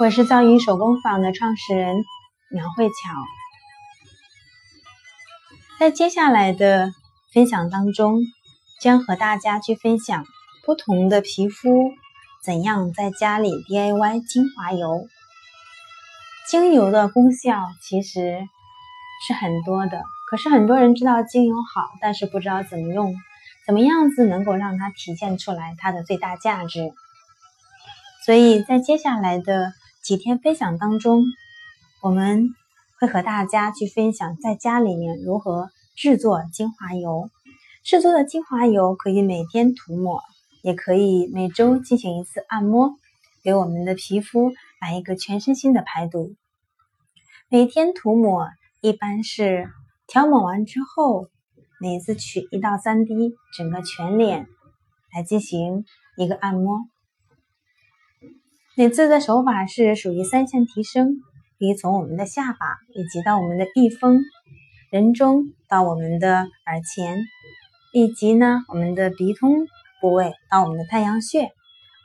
我是造影手工坊的创始人苗慧巧。在接下来的分享当中，将和大家去分享不同的皮肤怎样在家里 DIY 精华油。精油的功效其实是很多的，可是很多人知道精油好，但是不知道怎么用，怎么样子能够让它体现出来它的最大价值。所以在接下来的几天分享当中，我们会和大家去分享在家里面如何制作精华油。制作的精华油可以每天涂抹，也可以每周进行一次按摩，给我们的皮肤来一个全身心的排毒。每天涂抹一般是调抹完之后，每次取一到三滴，整个全脸来进行一个按摩。每次的手法是属于三线提升，可以从我们的下巴以及到我们的翼峰、人中到我们的耳前，以及呢我们的鼻通部位到我们的太阳穴，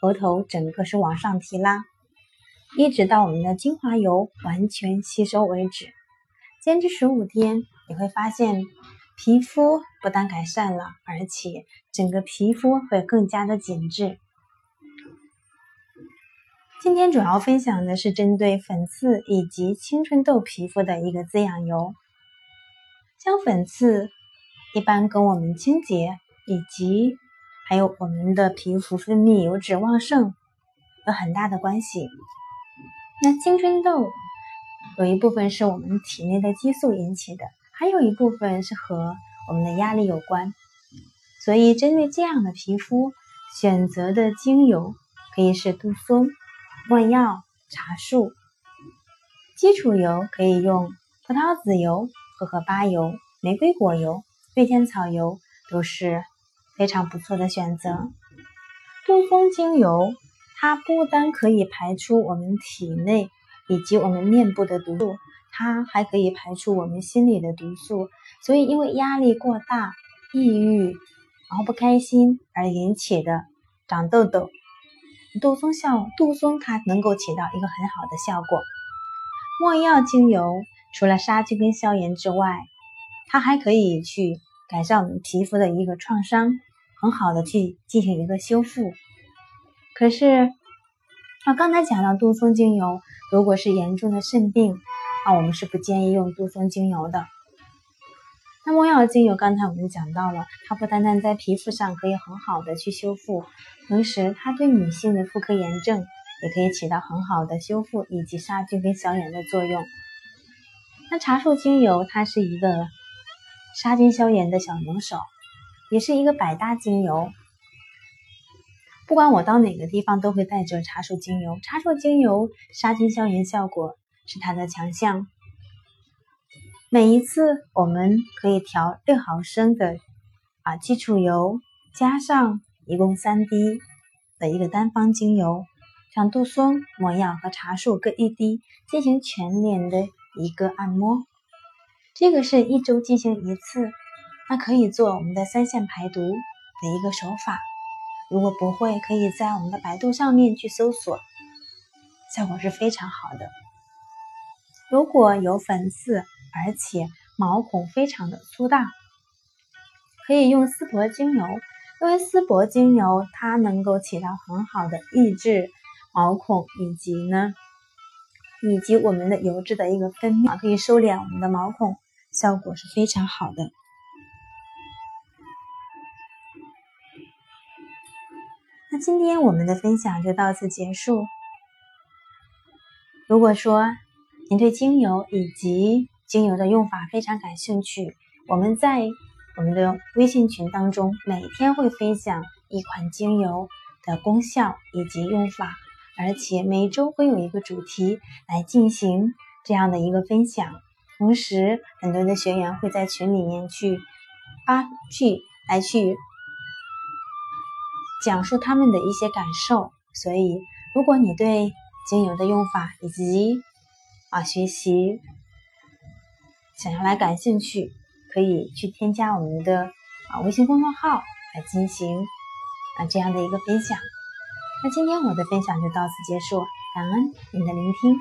额头整个是往上提拉，一直到我们的精华油完全吸收为止。坚持十五天，你会发现皮肤不但改善了，而且整个皮肤会更加的紧致。今天主要分享的是针对粉刺以及青春痘皮肤的一个滋养油。像粉刺，一般跟我们清洁以及还有我们的皮肤分泌油脂旺盛有很大的关系。那青春痘有一部分是我们体内的激素引起的，还有一部分是和我们的压力有关。所以针对这样的皮肤，选择的精油可以是杜松。没药、茶树、基础油可以用葡萄籽油、荷荷巴油、玫瑰果油、月天草油，都是非常不错的选择。杜松精油，它不单可以排出我们体内以及我们面部的毒素，它还可以排出我们心里的毒素。所以，因为压力过大、抑郁，然后不开心而引起的长痘痘。杜松效，杜松它能够起到一个很好的效果。墨药精油除了杀菌跟消炎之外，它还可以去改善我们皮肤的一个创伤，很好的去进行一个修复。可是，啊，刚才讲到杜松精油，如果是严重的肾病，啊，我们是不建议用杜松精油的。那没药精油，刚才我们讲到了，它不单单在皮肤上可以很好的去修复。同时，它对女性的妇科炎症也可以起到很好的修复以及杀菌跟消炎的作用。那茶树精油，它是一个杀菌消炎的小能手，也是一个百搭精油。不管我到哪个地方，都会带着茶树精油。茶树精油杀菌消炎效果是它的强项。每一次，我们可以调六毫升的啊基础油，加上。一共三滴的一个单方精油，像杜松、抹药和茶树各一滴，进行全脸的一个按摩。这个是一周进行一次，那可以做我们的三线排毒的一个手法。如果不会，可以在我们的百度上面去搜索，效果是非常好的。如果有粉刺，而且毛孔非常的粗大，可以用丝柏精油。因为丝柏精油，它能够起到很好的抑制毛孔，以及呢，以及我们的油脂的一个分泌，可以收敛我们的毛孔，效果是非常好的。那今天我们的分享就到此结束。如果说您对精油以及精油的用法非常感兴趣，我们在。我们的微信群当中，每天会分享一款精油的功效以及用法，而且每周会有一个主题来进行这样的一个分享。同时，很多的学员会在群里面去发去来去讲述他们的一些感受。所以，如果你对精油的用法以及啊学习想要来感兴趣。可以去添加我们的啊微信公众号来进行啊这样的一个分享。那今天我的分享就到此结束，感恩您的聆听。